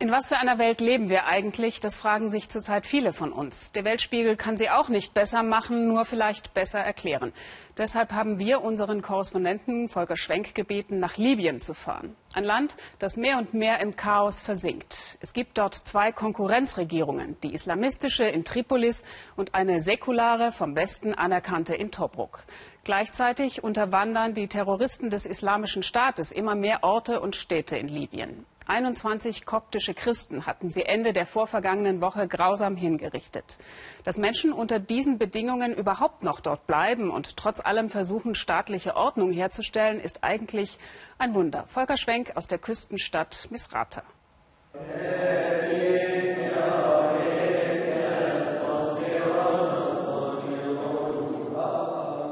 In was für einer Welt leben wir eigentlich? Das fragen sich zurzeit viele von uns. Der Weltspiegel kann sie auch nicht besser machen, nur vielleicht besser erklären. Deshalb haben wir unseren Korrespondenten Volker Schwenk gebeten, nach Libyen zu fahren. Ein Land, das mehr und mehr im Chaos versinkt. Es gibt dort zwei Konkurrenzregierungen, die islamistische in Tripolis und eine säkulare, vom Westen anerkannte in Tobruk. Gleichzeitig unterwandern die Terroristen des Islamischen Staates immer mehr Orte und Städte in Libyen. 21 koptische Christen hatten sie Ende der vorvergangenen Woche grausam hingerichtet. Dass Menschen unter diesen Bedingungen überhaupt noch dort bleiben und trotz allem versuchen, staatliche Ordnung herzustellen, ist eigentlich ein Wunder. Volker Schwenk aus der Küstenstadt Misrata.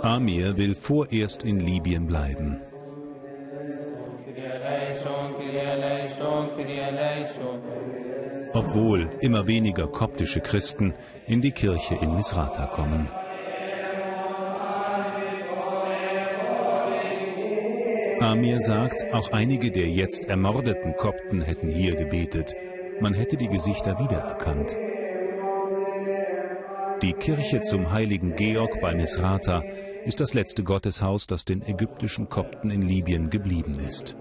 Amir will vorerst in Libyen bleiben. Obwohl immer weniger koptische Christen in die Kirche in Misrata kommen. Amir sagt, auch einige der jetzt ermordeten Kopten hätten hier gebetet. Man hätte die Gesichter wiedererkannt. Die Kirche zum heiligen Georg bei Misrata ist das letzte Gotteshaus, das den ägyptischen Kopten in Libyen geblieben ist.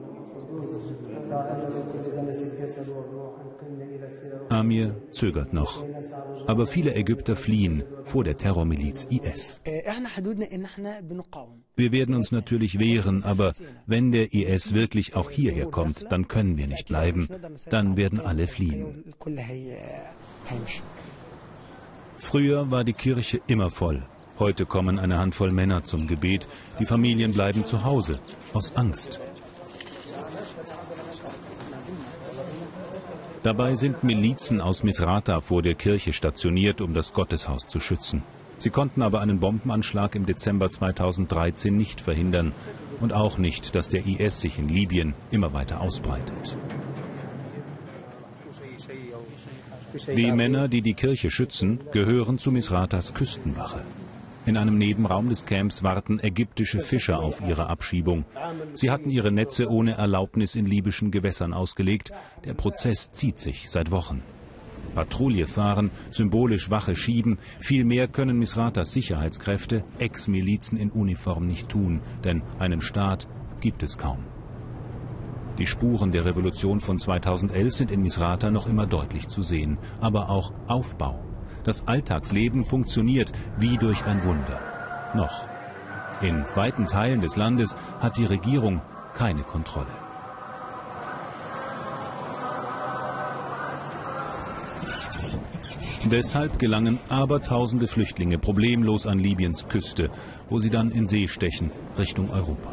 Amir zögert noch. Aber viele Ägypter fliehen vor der Terrormiliz IS. Wir werden uns natürlich wehren, aber wenn der IS wirklich auch hierher kommt, dann können wir nicht bleiben. Dann werden alle fliehen. Früher war die Kirche immer voll. Heute kommen eine Handvoll Männer zum Gebet. Die Familien bleiben zu Hause aus Angst. Dabei sind Milizen aus Misrata vor der Kirche stationiert, um das Gotteshaus zu schützen. Sie konnten aber einen Bombenanschlag im Dezember 2013 nicht verhindern und auch nicht, dass der IS sich in Libyen immer weiter ausbreitet. Die Männer, die die Kirche schützen, gehören zu Misratas Küstenwache. In einem Nebenraum des Camps warten ägyptische Fischer auf ihre Abschiebung. Sie hatten ihre Netze ohne Erlaubnis in libyschen Gewässern ausgelegt. Der Prozess zieht sich seit Wochen. Patrouille fahren, symbolisch Wache schieben. Viel mehr können Misratas Sicherheitskräfte, Ex-Milizen in Uniform nicht tun, denn einen Staat gibt es kaum. Die Spuren der Revolution von 2011 sind in Misrata noch immer deutlich zu sehen, aber auch Aufbau. Das Alltagsleben funktioniert wie durch ein Wunder. Noch. In weiten Teilen des Landes hat die Regierung keine Kontrolle. Deshalb gelangen abertausende Flüchtlinge problemlos an Libyens Küste, wo sie dann in See stechen, Richtung Europa.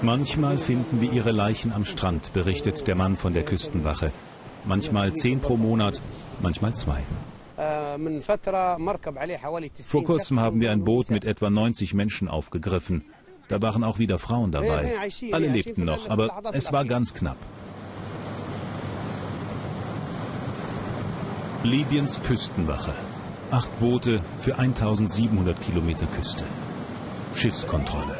Manchmal finden wir ihre Leichen am Strand, berichtet der Mann von der Küstenwache manchmal zehn pro Monat, manchmal zwei. Vor kurzem haben wir ein Boot mit etwa 90 Menschen aufgegriffen. Da waren auch wieder Frauen dabei. Alle lebten noch, aber es war ganz knapp. Libyens Küstenwache. Acht Boote für 1700 Kilometer Küste. Schiffskontrolle.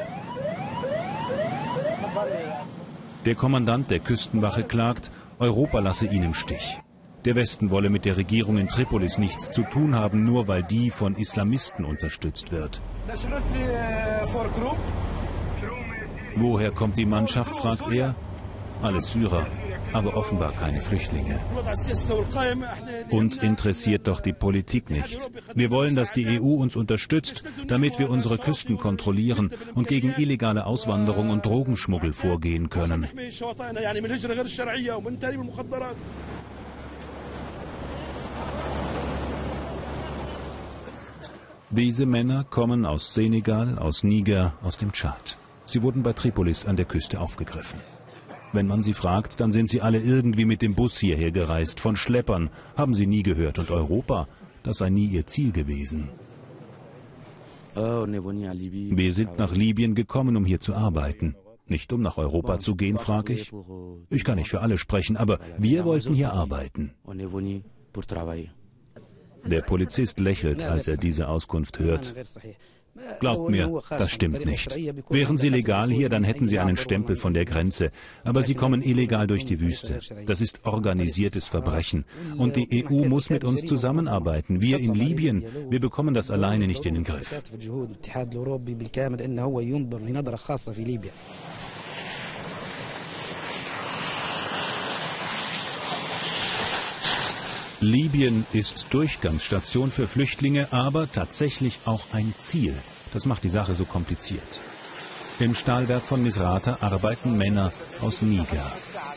Der Kommandant der Küstenwache klagt, Europa lasse ihn im Stich. Der Westen wolle mit der Regierung in Tripolis nichts zu tun haben, nur weil die von Islamisten unterstützt wird. Woher kommt die Mannschaft, fragt er. Alles Syrer, aber offenbar keine Flüchtlinge. Uns interessiert doch die Politik nicht. Wir wollen, dass die EU uns unterstützt, damit wir unsere Küsten kontrollieren und gegen illegale Auswanderung und Drogenschmuggel vorgehen können. Diese Männer kommen aus Senegal, aus Niger, aus dem Tschad. Sie wurden bei Tripolis an der Küste aufgegriffen. Wenn man sie fragt, dann sind sie alle irgendwie mit dem Bus hierher gereist, von Schleppern, haben sie nie gehört. Und Europa, das sei nie ihr Ziel gewesen. Wir sind nach Libyen gekommen, um hier zu arbeiten. Nicht um nach Europa zu gehen, frage ich. Ich kann nicht für alle sprechen, aber wir wollten hier arbeiten. Der Polizist lächelt, als er diese Auskunft hört. Glaubt mir, das stimmt nicht. Wären sie legal hier, dann hätten sie einen Stempel von der Grenze. Aber sie kommen illegal durch die Wüste. Das ist organisiertes Verbrechen. Und die EU muss mit uns zusammenarbeiten. Wir in Libyen, wir bekommen das alleine nicht in den Griff. Libyen ist Durchgangsstation für Flüchtlinge, aber tatsächlich auch ein Ziel. Das macht die Sache so kompliziert. Im Stahlwerk von Misrata arbeiten Männer aus Niger.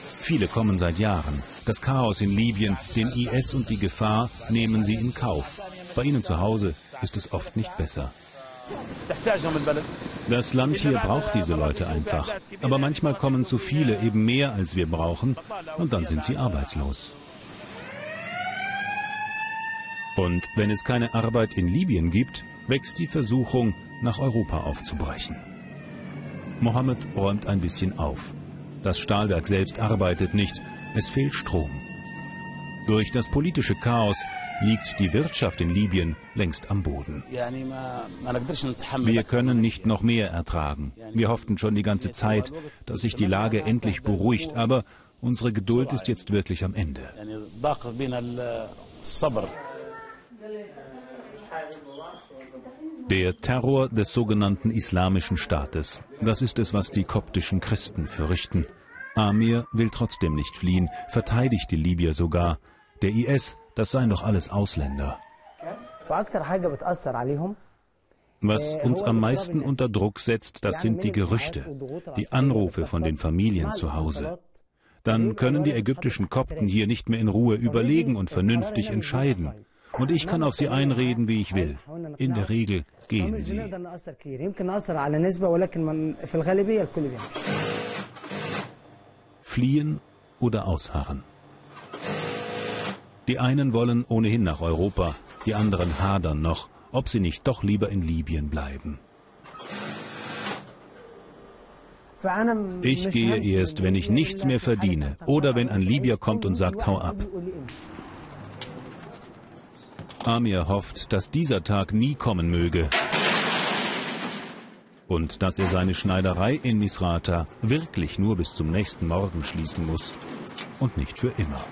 Viele kommen seit Jahren. Das Chaos in Libyen, den IS und die Gefahr nehmen sie in Kauf. Bei ihnen zu Hause ist es oft nicht besser. Das Land hier braucht diese Leute einfach. Aber manchmal kommen zu viele, eben mehr als wir brauchen, und dann sind sie arbeitslos. Und wenn es keine Arbeit in Libyen gibt, wächst die Versuchung, nach Europa aufzubrechen. Mohammed räumt ein bisschen auf. Das Stahlwerk selbst arbeitet nicht, es fehlt Strom. Durch das politische Chaos liegt die Wirtschaft in Libyen längst am Boden. Wir können nicht noch mehr ertragen. Wir hofften schon die ganze Zeit, dass sich die Lage endlich beruhigt, aber unsere Geduld ist jetzt wirklich am Ende. Der Terror des sogenannten Islamischen Staates, das ist es, was die koptischen Christen fürchten. Amir will trotzdem nicht fliehen, verteidigt die Libyer sogar. Der IS, das seien doch alles Ausländer. Was uns am meisten unter Druck setzt, das sind die Gerüchte, die Anrufe von den Familien zu Hause. Dann können die ägyptischen Kopten hier nicht mehr in Ruhe überlegen und vernünftig entscheiden. Und ich kann auf sie einreden, wie ich will. In der Regel gehen sie. Fliehen oder ausharren. Die einen wollen ohnehin nach Europa, die anderen hadern noch, ob sie nicht doch lieber in Libyen bleiben. Ich gehe erst, wenn ich nichts mehr verdiene oder wenn ein Libyer kommt und sagt, hau ab. Amir hofft, dass dieser Tag nie kommen möge und dass er seine Schneiderei in Misrata wirklich nur bis zum nächsten Morgen schließen muss und nicht für immer.